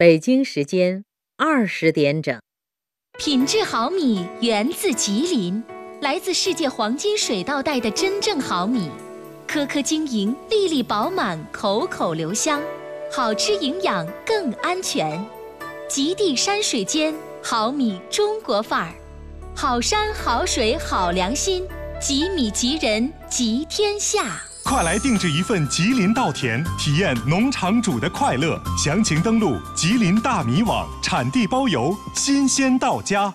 北京时间二十点整。品质好米源自吉林，来自世界黄金水稻带的真正好米，颗颗晶莹，粒粒饱满，口口留香，好吃营养更安全。极地山水间，好米中国范儿，好山好水好良心，吉米吉人吉天下。快来定制一份吉林稻田，体验农场主的快乐。详情登录吉林大米网，产地包邮，新鲜到家。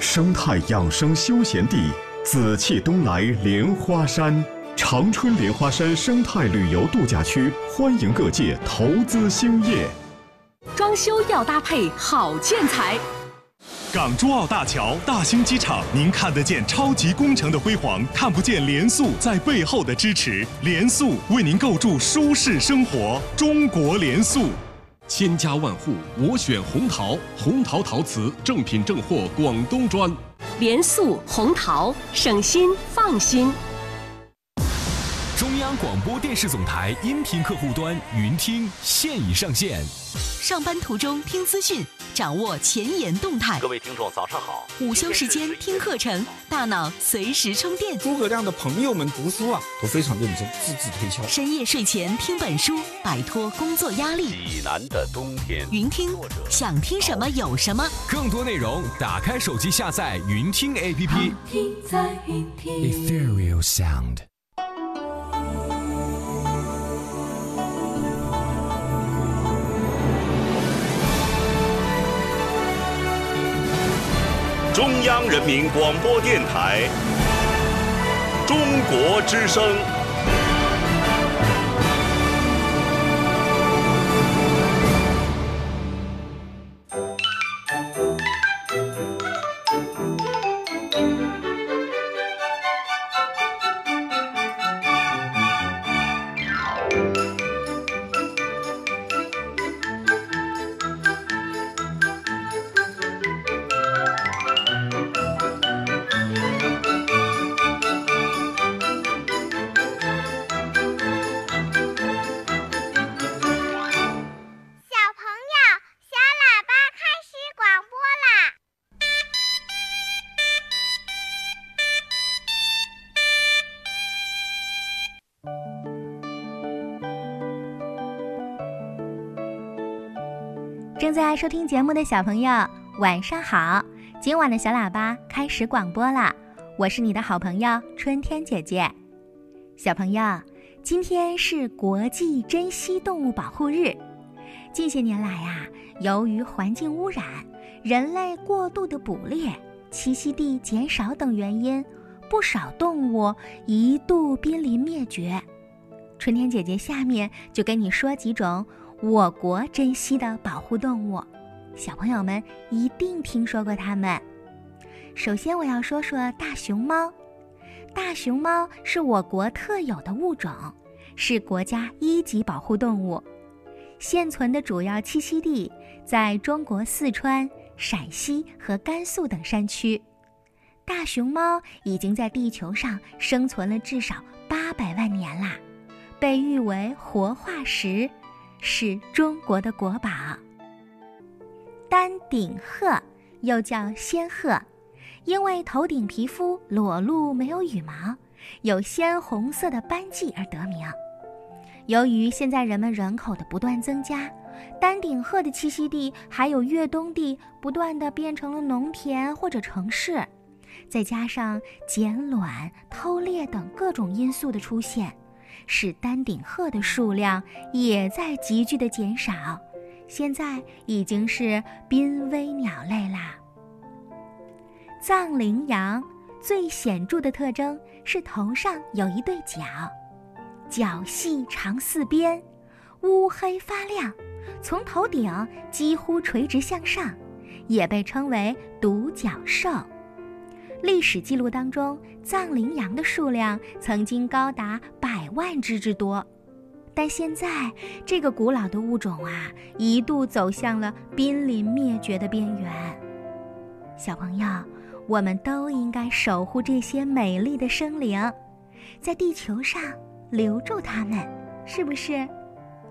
生态养生休闲地，紫气东来莲花山，长春莲花山生态旅游度假区，欢迎各界投资兴业。装修要搭配好建材。港珠澳大桥、大兴机场，您看得见超级工程的辉煌，看不见联塑在背后的支持。联塑为您构筑舒适生活，中国联塑。千家万户，我选红陶，红陶陶瓷正品正货，广东砖。联塑红陶，省心放心。中央广播电视总台音频客户端云听现已上线。上班途中听资讯，掌握前沿动态。各位听众，早上好。午休时间听课程，大脑随时充电。诸葛亮的朋友们读书啊，都非常认真，字字推敲。深夜睡前听本书，摆脱工作压力。济南的冬天。云听，想听什么有什么。更多内容，打开手机下载云听 APP。听在云听。Ethereal Sound。中央人民广播电台，中国之声。正在收听节目的小朋友，晚上好！今晚的小喇叭开始广播了，我是你的好朋友春天姐姐。小朋友，今天是国际珍稀动物保护日。近些年来呀，由于环境污染、人类过度的捕猎、栖息地减少等原因，不少动物一度濒临灭绝。春天姐姐下面就跟你说几种。我国珍稀的保护动物，小朋友们一定听说过它们。首先，我要说说大熊猫。大熊猫是我国特有的物种，是国家一级保护动物。现存的主要栖息地在中国四川、陕西和甘肃等山区。大熊猫已经在地球上生存了至少八百万年啦，被誉为活化石。是中国的国宝。丹顶鹤又叫仙鹤，因为头顶皮肤裸露没有羽毛，有鲜红色的斑迹而得名。由于现在人们人口的不断增加，丹顶鹤的栖息地还有越冬地不断的变成了农田或者城市，再加上捡卵、偷猎等各种因素的出现。使丹顶鹤的数量也在急剧的减少，现在已经是濒危鸟类啦。藏羚羊最显著的特征是头上有一对角，角细长四边，乌黑发亮，从头顶几乎垂直向上，也被称为独角兽。历史记录当中，藏羚羊的数量曾经高达百万只之多，但现在这个古老的物种啊，一度走向了濒临灭绝的边缘。小朋友，我们都应该守护这些美丽的生灵，在地球上留住它们，是不是？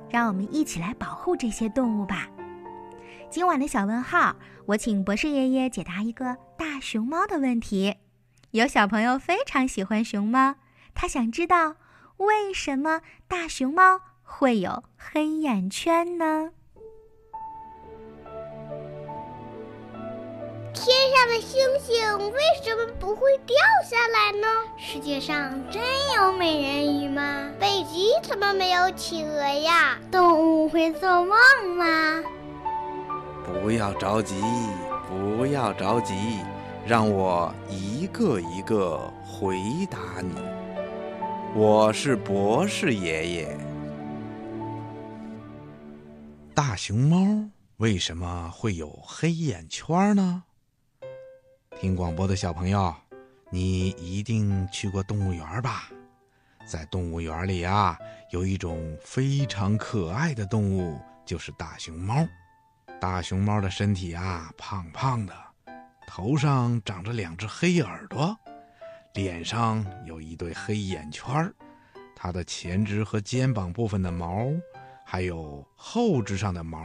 让我们一起来保护这些动物吧。今晚的小问号，我请博士爷爷解答一个大熊猫的问题。有小朋友非常喜欢熊猫，他想知道为什么大熊猫会有黑眼圈呢？天上的星星为什么不会掉下来呢？世界上真有美人鱼吗？北极怎么没有企鹅呀？动物会做梦吗？不要着急，不要着急，让我一个一个回答你。我是博士爷爷。大熊猫为什么会有黑眼圈呢？听广播的小朋友，你一定去过动物园吧？在动物园里啊，有一种非常可爱的动物，就是大熊猫。大熊猫的身体啊，胖胖的，头上长着两只黑耳朵，脸上有一对黑眼圈儿。它的前肢和肩膀部分的毛，还有后肢上的毛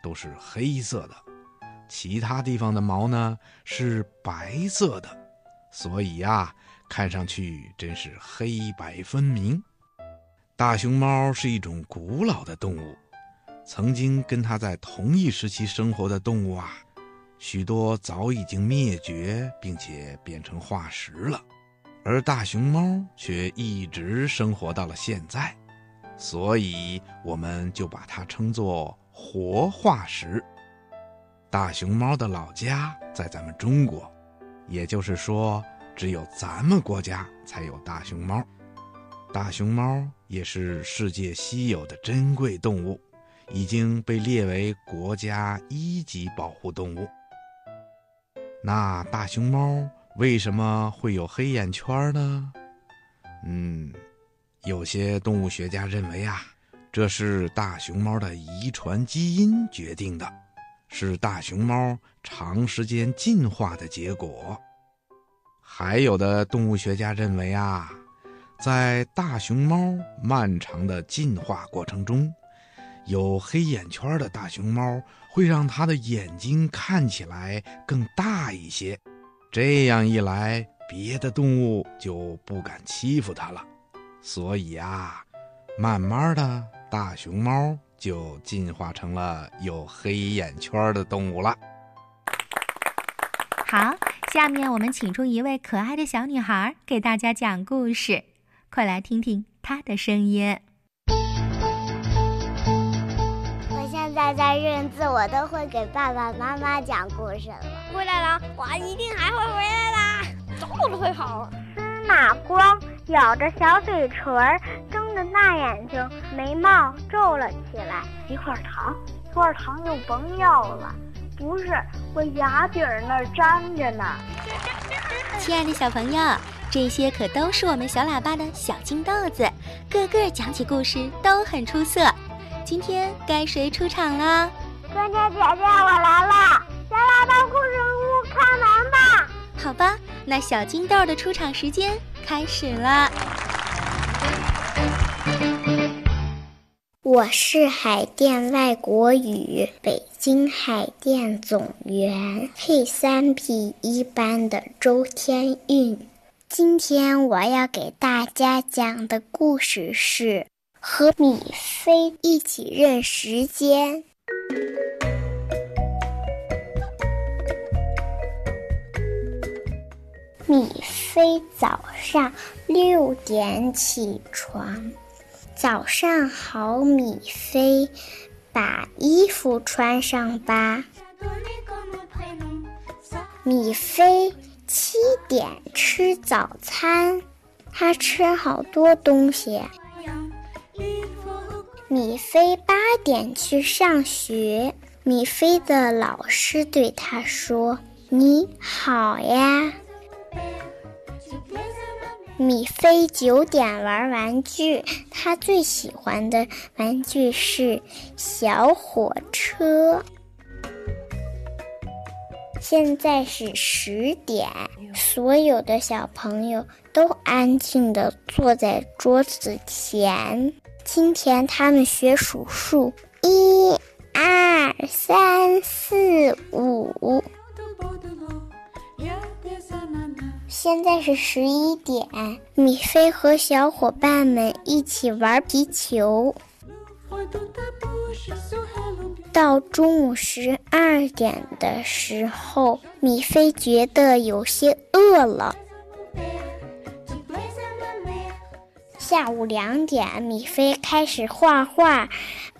都是黑色的。其他地方的毛呢是白色的，所以呀，看上去真是黑白分明。大熊猫是一种古老的动物，曾经跟它在同一时期生活的动物啊，许多早已经灭绝，并且变成化石了，而大熊猫却一直生活到了现在，所以我们就把它称作活化石。大熊猫的老家在咱们中国，也就是说，只有咱们国家才有大熊猫。大熊猫也是世界稀有的珍贵动物，已经被列为国家一级保护动物。那大熊猫为什么会有黑眼圈呢？嗯，有些动物学家认为啊，这是大熊猫的遗传基因决定的。是大熊猫长时间进化的结果。还有的动物学家认为啊，在大熊猫漫长的进化过程中，有黑眼圈的大熊猫会让它的眼睛看起来更大一些，这样一来，别的动物就不敢欺负它了。所以啊，慢慢的大熊猫。就进化成了有黑眼圈的动物了。好，下面我们请出一位可爱的小女孩给大家讲故事，快来听听她的声音。在在认字，我都会给爸爸妈妈讲故事了。回来了，我一定还会回来的，走路会跑。司马光咬着小嘴唇睁着大眼睛，眉毛皱了起来。一块糖，一块糖又甭要了。不是，我牙底儿那儿粘着呢。亲爱的小朋友，这些可都是我们小喇叭的小金豆子，个个讲起故事都很出色。今天该谁出场了？春天姐姐，我来了。咱来帮故事屋，开门吧。好吧，那小金豆的出场时间开始了。我是海淀外国语北京海淀总园配三 B 一班的周天韵。今天我要给大家讲的故事是和米菲一起认时间。米菲早上六点起床。早上好，米菲，把衣服穿上吧。米菲七点吃早餐，他吃好多东西。米菲八点去上学，米菲的老师对他说：“你好呀。”米菲九点玩玩具，他最喜欢的玩具是小火车。现在是十点，所有的小朋友都安静地坐在桌子前。今天他们学数数：一、二、三、四五。现在是十一点，米菲和小伙伴们一起玩皮球。到中午十二点的时候，米菲觉得有些饿了。下午两点，米菲开始画画。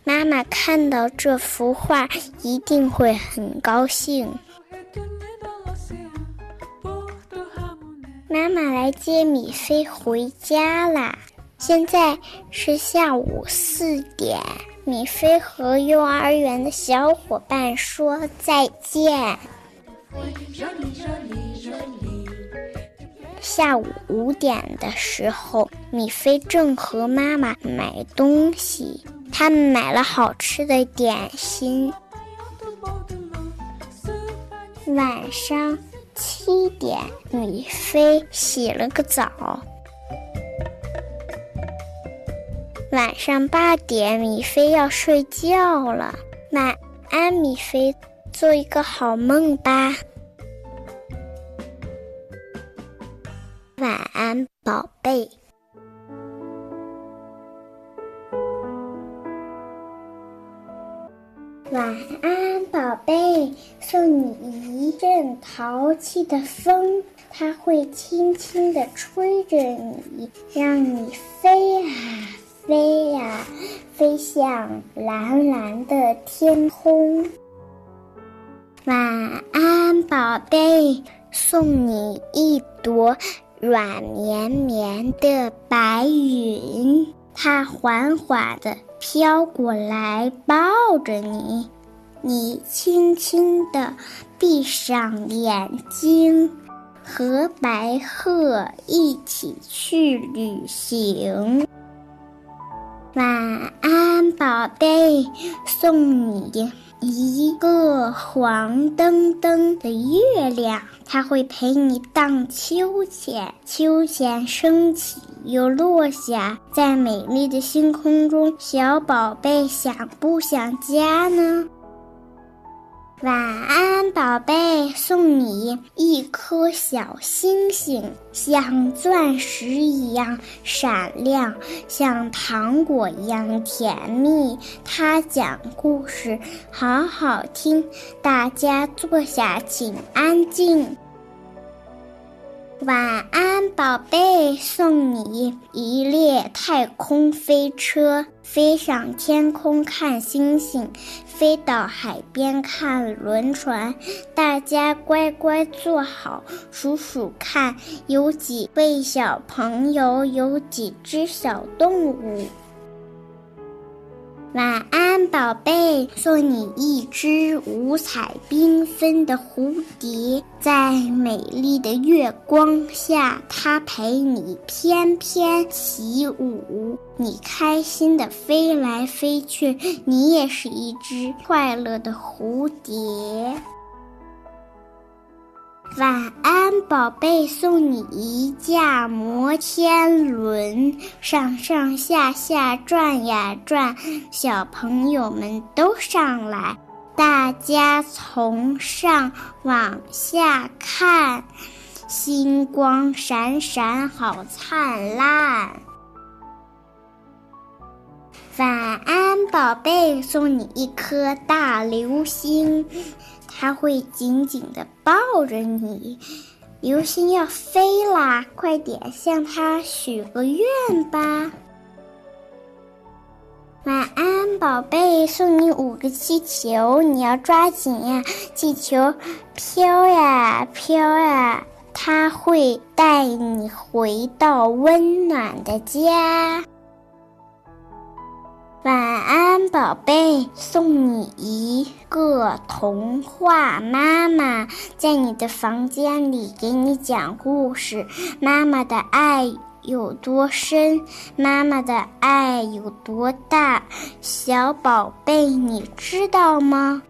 妈妈看到这幅画一定会很高兴。妈妈来接米菲回家啦。现在是下午四点，米菲和幼儿园的小伙伴说再见。下午五点的时候，米菲正和妈妈买东西，他们买了好吃的点心。晚上七点，米菲洗了个澡。晚上八点，米菲要睡觉了。晚安，米菲，做一个好梦吧。晚安，宝贝。晚安，宝贝。送你一阵淘气的风，它会轻轻地吹着你，让你飞啊。飞呀，飞向蓝蓝的天空。晚安，宝贝，送你一朵软绵绵的白云，它缓缓地飘过来，抱着你。你轻轻地闭上眼睛，和白鹤一起去旅行。晚安，宝贝，送你一个黄澄澄的月亮，它会陪你荡秋千，秋千升起又落下，在美丽的星空中，小宝贝想不想家呢？晚安，宝贝，送你一颗小星星，像钻石一样闪亮，像糖果一样甜蜜。它讲故事好好听，大家坐下，请安静。晚安，宝贝，送你一列太空飞车，飞上天空看星星，飞到海边看轮船。大家乖乖坐好，数数看，有几位小朋友，有几只小动物。晚安，宝贝，送你一只五彩缤纷的蝴蝶，在美丽的月光下，它陪你翩翩起舞，你开心的飞来飞去，你也是一只快乐的蝴蝶。晚安，宝贝，送你一架摩天轮，上上下下转呀转，小朋友们都上来，大家从上往下看，星光闪闪，好灿烂。晚安，宝贝，送你一颗大流星。它会紧紧地抱着你，流星要飞啦，快点向它许个愿吧。晚安，宝贝，送你五个气球，你要抓紧呀，气球飘呀飘呀，它会带你回到温暖的家。晚安，宝贝，送你一个童话。妈妈在你的房间里给你讲故事。妈妈的爱有多深？妈妈的爱有多大？小宝贝，你知道吗？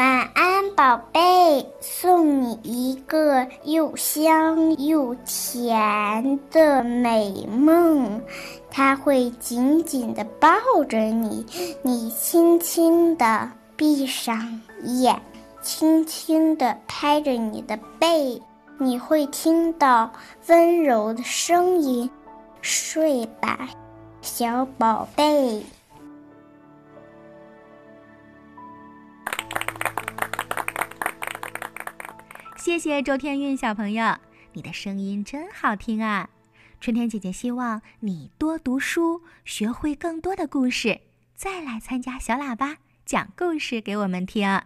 晚安，宝贝，送你一个又香又甜的美梦，它会紧紧地抱着你，你轻轻地闭上眼，轻轻地拍着你的背，你会听到温柔的声音。睡吧，小宝贝。谢谢周天运小朋友，你的声音真好听啊！春天姐姐希望你多读书，学会更多的故事，再来参加小喇叭讲故事给我们听。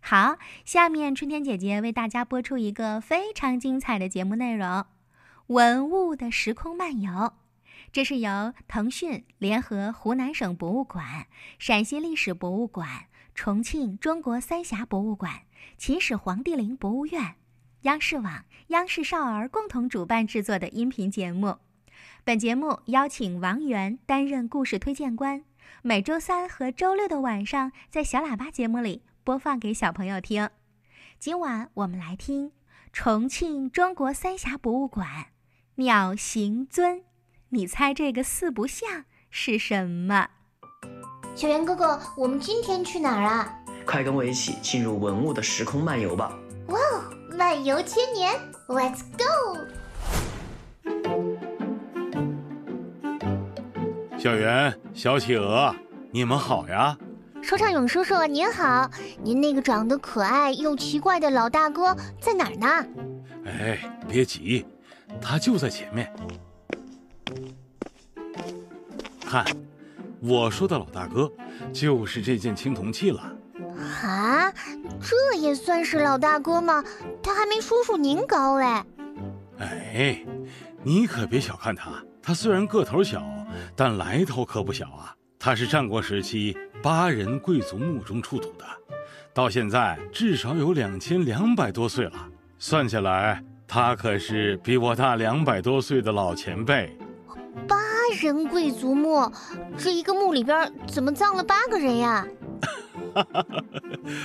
好，下面春天姐姐为大家播出一个非常精彩的节目内容《文物的时空漫游》，这是由腾讯联合湖南省博物馆、陕西历史博物馆、重庆中国三峡博物馆。秦始皇帝陵博物院、央视网、央视少儿共同主办制作的音频节目。本节目邀请王源担任故事推荐官，每周三和周六的晚上在小喇叭节目里播放给小朋友听。今晚我们来听重庆中国三峡博物馆鸟形尊，你猜这个四不像是什么？小袁哥哥，我们今天去哪儿啊？快跟我一起进入文物的时空漫游吧！哇哦，漫游千年，Let's go！小袁、小企鹅，你们好呀！说唱勇叔叔您好，您那个长得可爱又奇怪的老大哥在哪儿呢？哎，别急，他就在前面。看，我说的老大哥就是这件青铜器了。啊，这也算是老大哥吗？他还没叔叔您高哎！哎，你可别小看他，他虽然个头小，但来头可不小啊！他是战国时期巴人贵族墓中出土的，到现在至少有两千两百多岁了。算下来，他可是比我大两百多岁的老前辈。巴人贵族墓，这一个墓里边怎么葬了八个人呀？哈哈，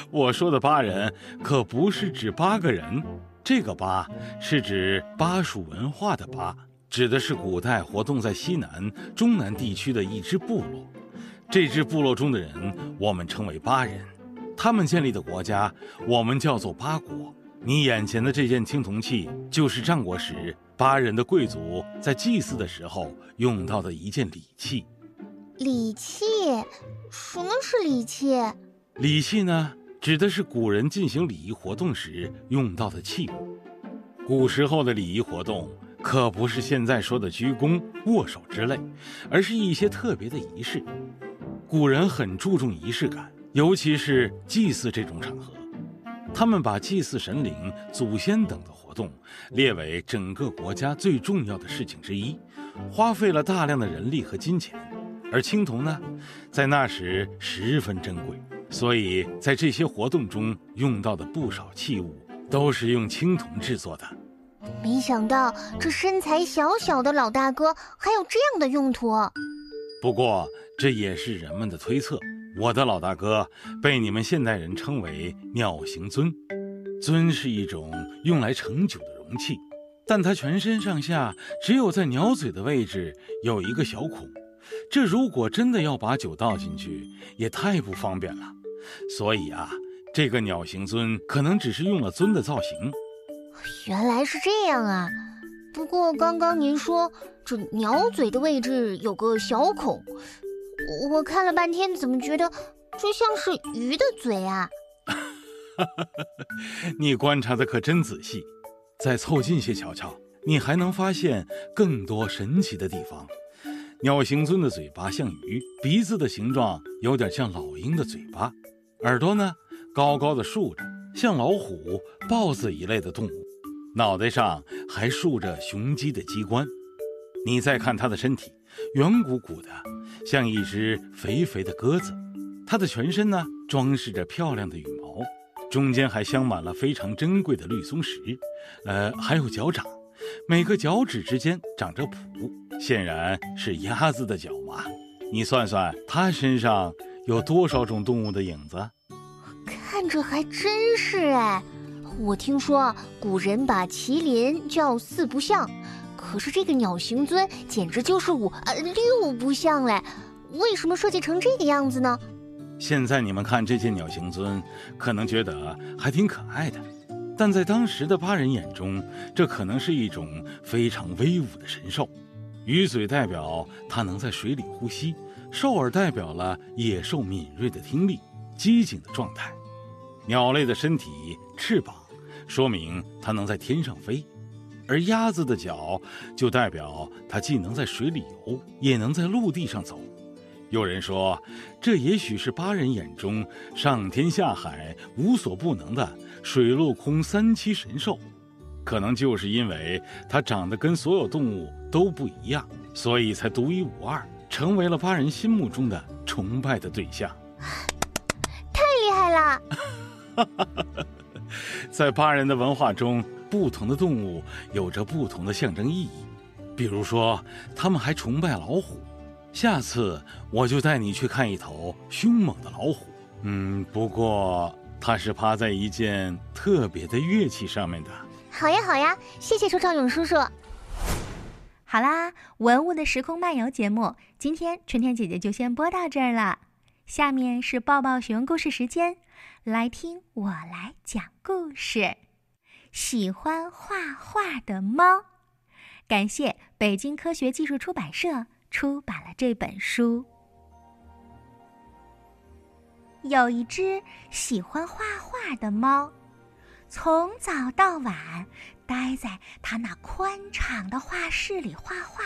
我说的八人可不是指八个人，这个八是指巴蜀文化的巴，指的是古代活动在西南、中南地区的一支部落。这支部落中的人，我们称为巴人，他们建立的国家，我们叫做巴国。你眼前的这件青铜器，就是战国时巴人的贵族在祭祀的时候用到的一件礼器。礼器？什么是礼器？礼器呢，指的是古人进行礼仪活动时用到的器物。古时候的礼仪活动可不是现在说的鞠躬、握手之类，而是一些特别的仪式。古人很注重仪式感，尤其是祭祀这种场合，他们把祭祀神灵、祖先等的活动列为整个国家最重要的事情之一，花费了大量的人力和金钱。而青铜呢，在那时十分珍贵。所以在这些活动中用到的不少器物都是用青铜制作的。没想到这身材小小的老大哥还有这样的用途。不过这也是人们的推测。我的老大哥被你们现代人称为鸟形尊，尊是一种用来盛酒的容器，但它全身上下只有在鸟嘴的位置有一个小孔。这如果真的要把酒倒进去，也太不方便了。所以啊，这个鸟形尊可能只是用了尊的造型。原来是这样啊！不过刚刚您说这鸟嘴的位置有个小孔，我看了半天，怎么觉得这像是鱼的嘴啊？你观察的可真仔细，再凑近些瞧瞧，你还能发现更多神奇的地方。鸟形尊的嘴巴像鱼，鼻子的形状有点像老鹰的嘴巴。耳朵呢，高高的竖着，像老虎、豹子一类的动物。脑袋上还竖着雄鸡的鸡冠。你再看它的身体，圆鼓鼓的，像一只肥肥的鸽子。它的全身呢，装饰着漂亮的羽毛，中间还镶满了非常珍贵的绿松石。呃，还有脚掌，每个脚趾之间长着蹼，显然是鸭子的脚嘛。你算算，它身上。有多少种动物的影子？看着还真是哎。我听说古人把麒麟叫四不像，可是这个鸟形尊简直就是五呃六不像嘞。为什么设计成这个样子呢？现在你们看这件鸟形尊，可能觉得还挺可爱的，但在当时的巴人眼中，这可能是一种非常威武的神兽。鱼嘴代表它能在水里呼吸，兽耳代表了野兽敏锐的听力、机警的状态。鸟类的身体、翅膀，说明它能在天上飞，而鸭子的脚就代表它既能在水里游，也能在陆地上走。有人说，这也许是巴人眼中上天下海无所不能的水陆空三栖神兽，可能就是因为它长得跟所有动物都不一样，所以才独一无二，成为了巴人心目中的崇拜的对象。太厉害了！在巴人的文化中，不同的动物有着不同的象征意义，比如说，他们还崇拜老虎。下次我就带你去看一头凶猛的老虎。嗯，不过它是趴在一件特别的乐器上面的。好呀，好呀，谢谢周兆勇叔叔。好啦，文物的时空漫游节目，今天春天姐姐就先播到这儿了。下面是抱抱熊故事时间，来听我来讲故事。喜欢画画的猫，感谢北京科学技术出版社。出版了这本书。有一只喜欢画画的猫，从早到晚待在他那宽敞的画室里画画。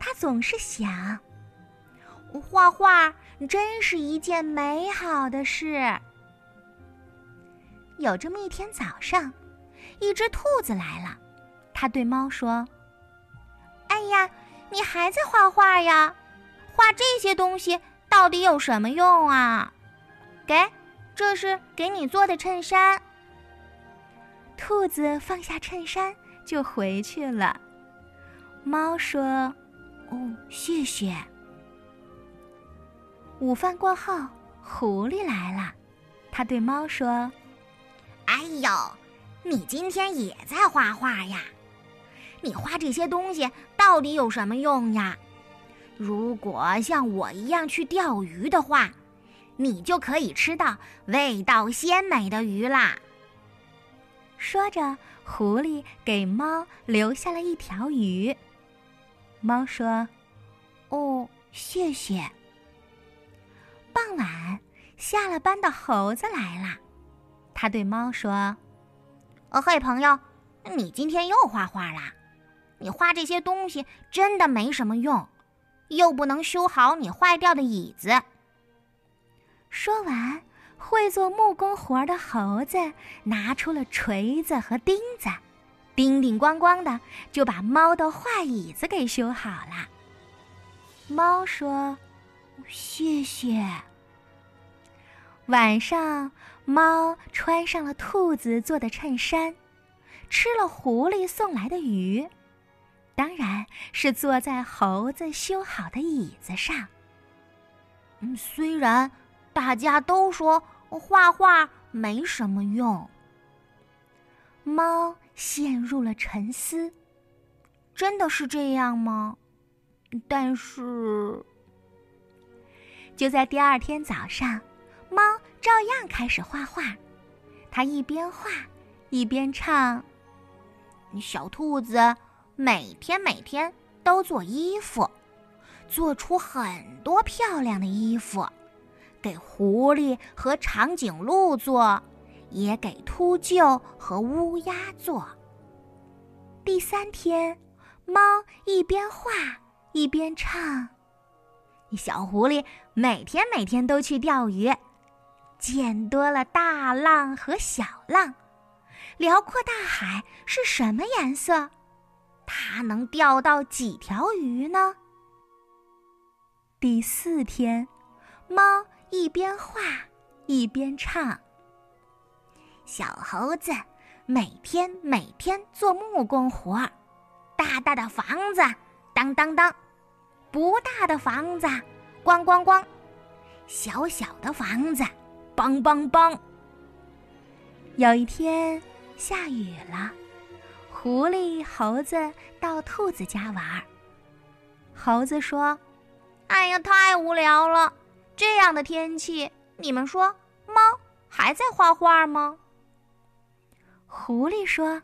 他总是想，画画真是一件美好的事。有这么一天早上，一只兔子来了，它对猫说：“哎呀！”你还在画画呀？画这些东西到底有什么用啊？给，这是给你做的衬衫。兔子放下衬衫就回去了。猫说：“哦，谢谢。”午饭过后，狐狸来了，他对猫说：“哎呦，你今天也在画画呀？”你画这些东西到底有什么用呀？如果像我一样去钓鱼的话，你就可以吃到味道鲜美的鱼啦。说着，狐狸给猫留下了一条鱼。猫说：“哦，谢谢。”傍晚，下了班的猴子来了，他对猫说：“哦嘿，朋友，你今天又画画啦？”你画这些东西真的没什么用，又不能修好你坏掉的椅子。说完，会做木工活的猴子拿出了锤子和钉子，叮叮咣咣的就把猫的坏椅子给修好了。猫说：“谢谢。”晚上，猫穿上了兔子做的衬衫，吃了狐狸送来的鱼。当然是坐在猴子修好的椅子上。嗯，虽然大家都说画画没什么用，猫陷入了沉思。真的是这样吗？但是，就在第二天早上，猫照样开始画画。它一边画，一边唱：“小兔子。”每天每天都做衣服，做出很多漂亮的衣服，给狐狸和长颈鹿做，也给秃鹫和乌鸦做。第三天，猫一边画一边唱：“小狐狸每天每天都去钓鱼，见多了大浪和小浪，辽阔大海是什么颜色？”它能钓到几条鱼呢？第四天，猫一边画一边唱：“小猴子每天每天做木工活儿，大大的房子当当当，不大的房子咣咣咣，小小的房子梆梆梆。有一天下雨了，狐狸、猴子到兔子家玩。猴子说：“哎呀，太无聊了！这样的天气，你们说猫还在画画吗？”狐狸说：“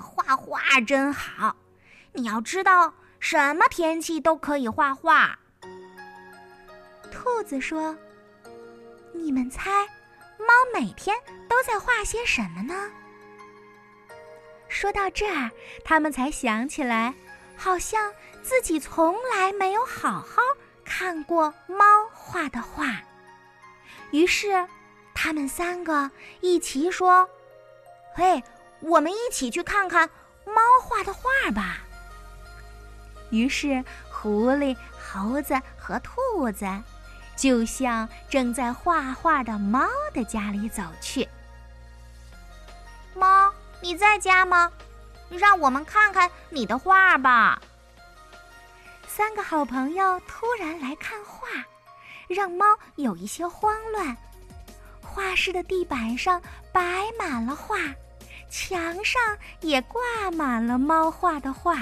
画画真好，你要知道，什么天气都可以画画。”兔子说：“你们猜，猫每天都在画些什么呢？”说到这儿，他们才想起来，好像自己从来没有好好看过猫画的画。于是，他们三个一齐说：“嘿，我们一起去看看猫画的画吧。”于是，狐狸、猴子和兔子。就向正在画画的猫的家里走去。猫，你在家吗？让我们看看你的画吧。三个好朋友突然来看画，让猫有一些慌乱。画室的地板上摆满了画，墙上也挂满了猫画的画。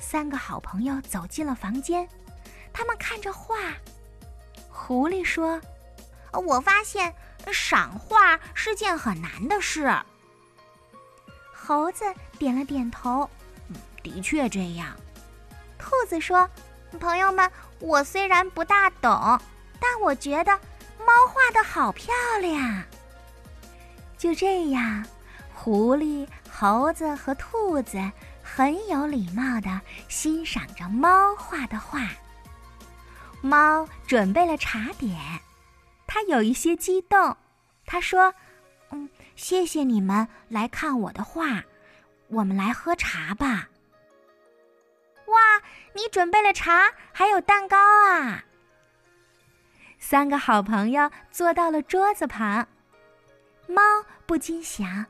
三个好朋友走进了房间。他们看着画，狐狸说：“我发现赏画是件很难的事。”猴子点了点头：“的确这样。”兔子说：“朋友们，我虽然不大懂，但我觉得猫画的好漂亮。”就这样，狐狸、猴子和兔子很有礼貌地欣赏着猫画的画。猫准备了茶点，它有一些激动。它说：“嗯，谢谢你们来看我的画，我们来喝茶吧。”哇，你准备了茶，还有蛋糕啊！三个好朋友坐到了桌子旁，猫不禁想：“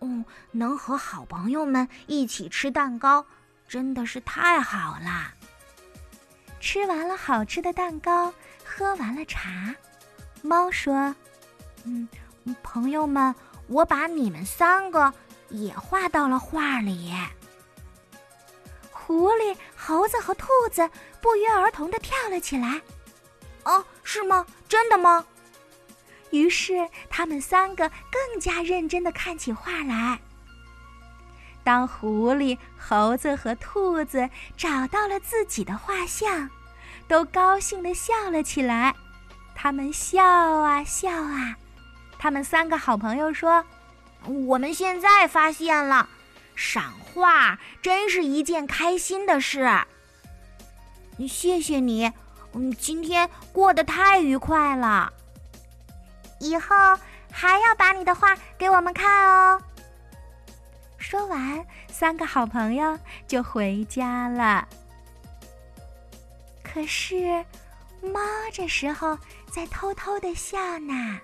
嗯，能和好朋友们一起吃蛋糕，真的是太好了。”吃完了好吃的蛋糕，喝完了茶，猫说：“嗯，朋友们，我把你们三个也画到了画里。”狐狸、猴子和兔子不约而同的跳了起来。“哦，是吗？真的吗？”于是他们三个更加认真的看起画来。当狐狸、猴子和兔子找到了自己的画像，都高兴地笑了起来。他们笑啊笑啊。他们三个好朋友说：“我们现在发现了，赏画真是一件开心的事。”谢谢你，嗯，今天过得太愉快了。以后还要把你的画给我们看哦。说完，三个好朋友就回家了。可是，猫这时候在偷偷的笑呢。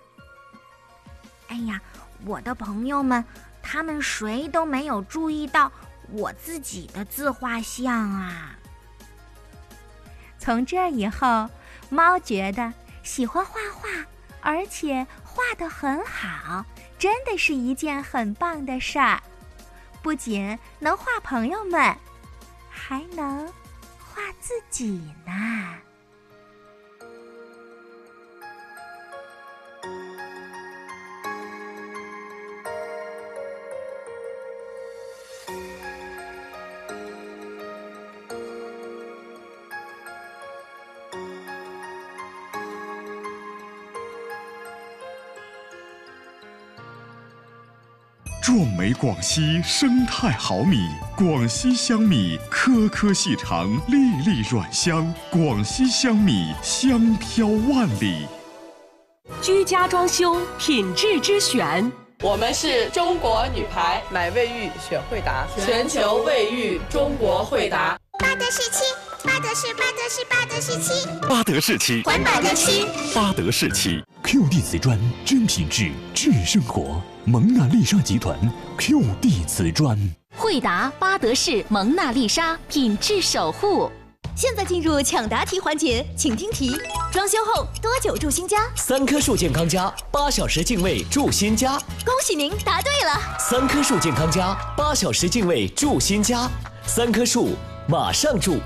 哎呀，我的朋友们，他们谁都没有注意到我自己的自画像啊。从这以后，猫觉得喜欢画画，而且画的很好，真的是一件很棒的事儿。不仅能画朋友们，还能画自己呢。壮美广西生态好米，广西香米颗颗细长，粒粒软香。广西香米香飘万里。居家装修品质之选，我们是中国女排，买卫浴选惠达，全球卫浴中国惠达。巴德士漆，巴德士，巴德士，巴德士漆，巴德士漆，环保的漆，巴德士漆，QD 瓷砖，真品质，智生活。蒙娜丽莎集团 QD 瓷砖，惠达巴德士蒙娜丽莎品质守护。现在进入抢答题环节，请听题：装修后多久住新家？三棵树健康家，八小时净位住新家。恭喜您答对了。三棵树健康家，八小时净位住新家。三棵树，马上住。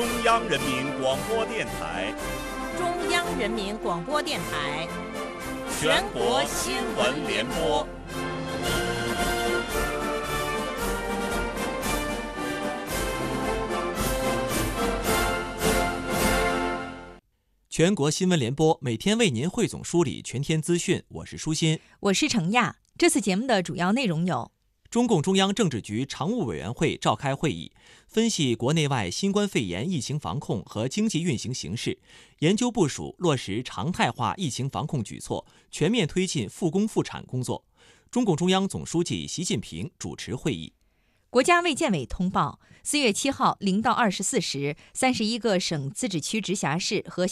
中央人民广播电台，中央人民广播电台，全国新闻联播。全国新闻联播每天为您汇总梳理全天资讯，我是舒心，我是程亚。这次节目的主要内容有：中共中央政治局常务委员会召开会议，分析国内外新冠肺炎疫情防控和经济运行形势，研究部署落实常态化疫情防控举措，全面推进复工复产工作。中共中央总书记习近平主持会议。国家卫健委通报，四月七号零到二十四时，三十一个省、自治区、直辖市和新